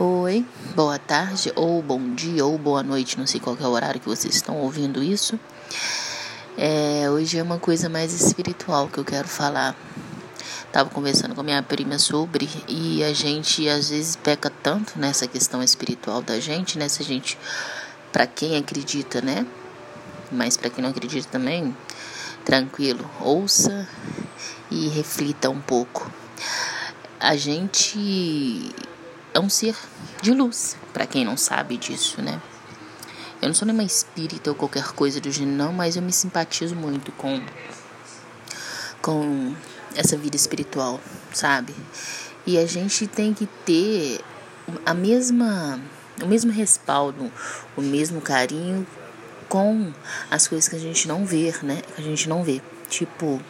Oi, boa tarde, ou bom dia, ou boa noite, não sei qual é o horário que vocês estão ouvindo isso. É, hoje é uma coisa mais espiritual que eu quero falar. Tava conversando com a minha prima sobre, e a gente às vezes peca tanto nessa questão espiritual da gente, né? Se a gente, para quem acredita, né? Mas para quem não acredita também, tranquilo, ouça e reflita um pouco. A gente é um ser de luz, para quem não sabe disso, né? Eu não sou nenhuma espírita ou qualquer coisa do gênero, não, mas eu me simpatizo muito com, com essa vida espiritual, sabe? E a gente tem que ter a mesma, o mesmo respaldo, o mesmo carinho com as coisas que a gente não vê, né? Que a gente não vê. Tipo,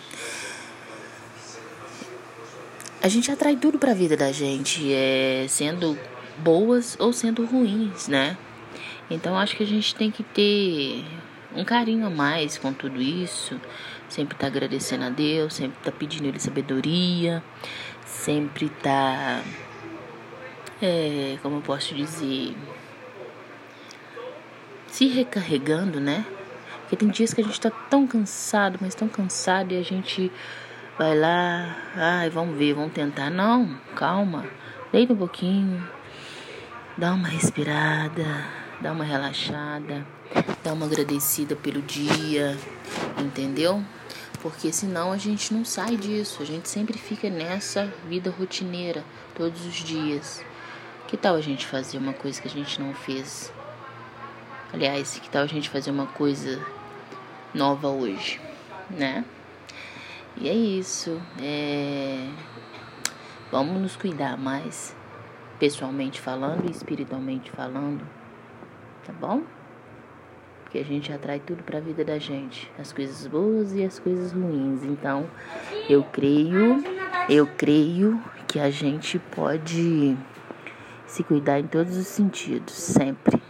a gente atrai tudo para a vida da gente, é, sendo boas ou sendo ruins, né? Então acho que a gente tem que ter um carinho a mais com tudo isso, sempre tá agradecendo a Deus, sempre tá pedindo ele sabedoria, sempre tá é, como eu posso dizer, se recarregando, né? Porque tem dias que a gente tá tão cansado, mas tão cansado e a gente vai lá, ai, vamos ver, vamos tentar. Não, calma, deita um pouquinho, dá uma respirada, dá uma relaxada, dá uma agradecida pelo dia, entendeu? Porque senão a gente não sai disso, a gente sempre fica nessa vida rotineira todos os dias. Que tal a gente fazer uma coisa que a gente não fez? Aliás, que tal a gente fazer uma coisa nova hoje, né? E é isso. É... Vamos nos cuidar mais, pessoalmente falando e espiritualmente falando, tá bom? Porque a gente atrai tudo para a vida da gente, as coisas boas e as coisas ruins. Então, eu creio, eu creio que a gente pode se cuidar em todos os sentidos, sempre.